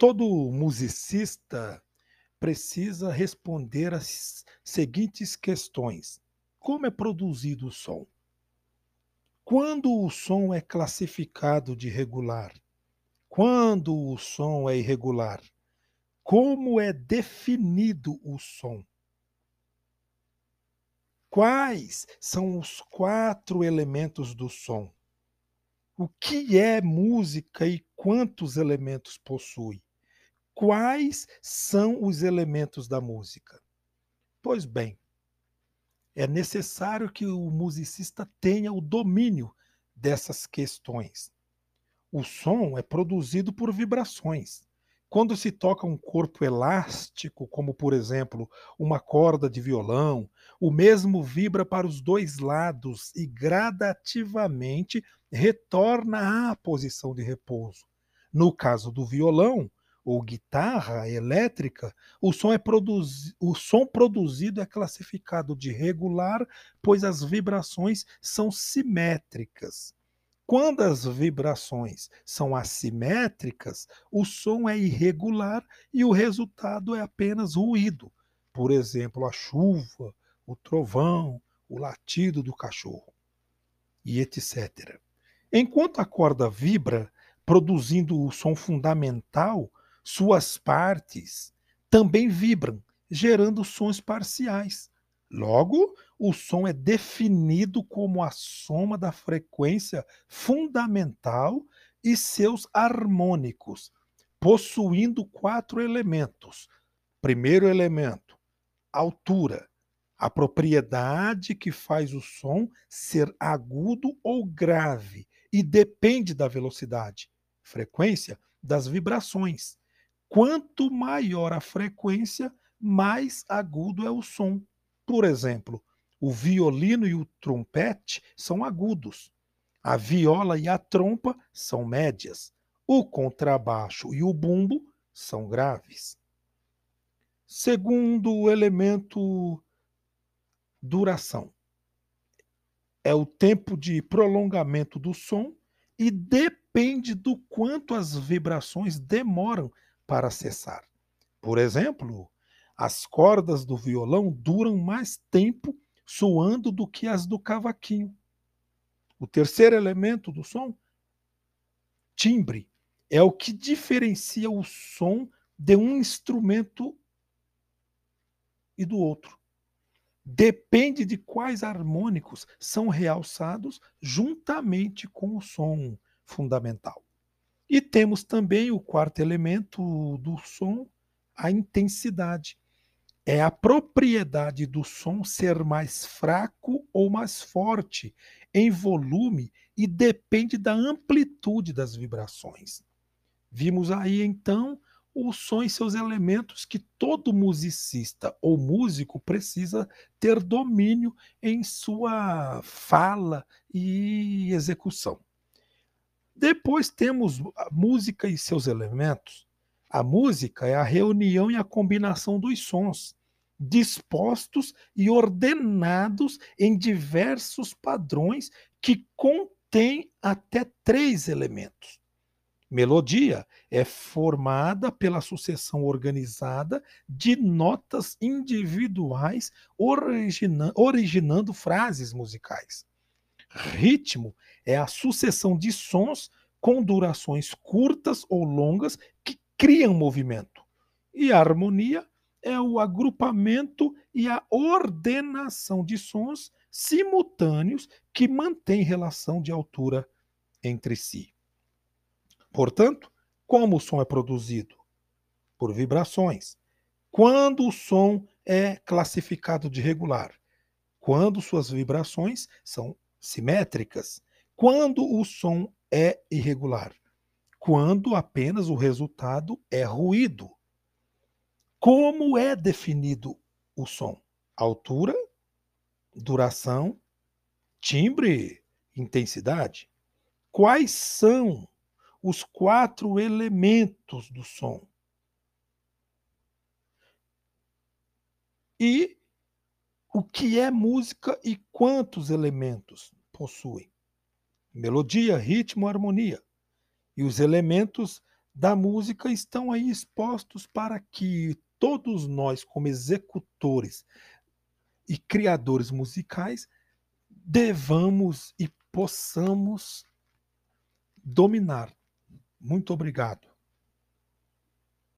Todo musicista precisa responder as seguintes questões: Como é produzido o som? Quando o som é classificado de regular? Quando o som é irregular? Como é definido o som? Quais são os quatro elementos do som? O que é música e quantos elementos possui? Quais são os elementos da música? Pois bem, é necessário que o musicista tenha o domínio dessas questões. O som é produzido por vibrações. Quando se toca um corpo elástico, como por exemplo uma corda de violão, o mesmo vibra para os dois lados e gradativamente retorna à posição de repouso. No caso do violão ou guitarra elétrica, o som, é produzi o som produzido é classificado de regular, pois as vibrações são simétricas. Quando as vibrações são assimétricas, o som é irregular e o resultado é apenas ruído. Por exemplo, a chuva, o trovão, o latido do cachorro, e etc. Enquanto a corda vibra, produzindo o som fundamental, suas partes também vibram, gerando sons parciais. Logo, o som é definido como a soma da frequência fundamental e seus harmônicos, possuindo quatro elementos. Primeiro elemento, altura, a propriedade que faz o som ser agudo ou grave e depende da velocidade, frequência das vibrações. Quanto maior a frequência, mais agudo é o som. Por exemplo, o violino e o trompete são agudos. A viola e a trompa são médias. O contrabaixo e o bumbo são graves. Segundo elemento, duração. É o tempo de prolongamento do som e depende do quanto as vibrações demoram para cessar. Por exemplo, as cordas do violão duram mais tempo soando do que as do cavaquinho. O terceiro elemento do som, timbre, é o que diferencia o som de um instrumento e do outro. Depende de quais harmônicos são realçados juntamente com o som fundamental. E temos também o quarto elemento do som, a intensidade é a propriedade do som ser mais fraco ou mais forte em volume e depende da amplitude das vibrações. Vimos aí então o som e seus elementos que todo musicista ou músico precisa ter domínio em sua fala e execução. Depois temos a música e seus elementos. A música é a reunião e a combinação dos sons dispostos e ordenados em diversos padrões que contêm até três elementos. Melodia é formada pela sucessão organizada de notas individuais, origina originando frases musicais. Ritmo é a sucessão de sons com durações curtas ou longas que criam movimento. E harmonia é o agrupamento e a ordenação de sons simultâneos que mantém relação de altura entre si. Portanto, como o som é produzido? Por vibrações. Quando o som é classificado de regular? Quando suas vibrações são simétricas. Quando o som é irregular? Quando apenas o resultado é ruído. Como é definido o som? Altura, duração, timbre, intensidade. Quais são os quatro elementos do som? E o que é música e quantos elementos possui? Melodia, ritmo, harmonia. E os elementos da música estão aí expostos para que todos nós, como executores e criadores musicais, devamos e possamos dominar. Muito obrigado.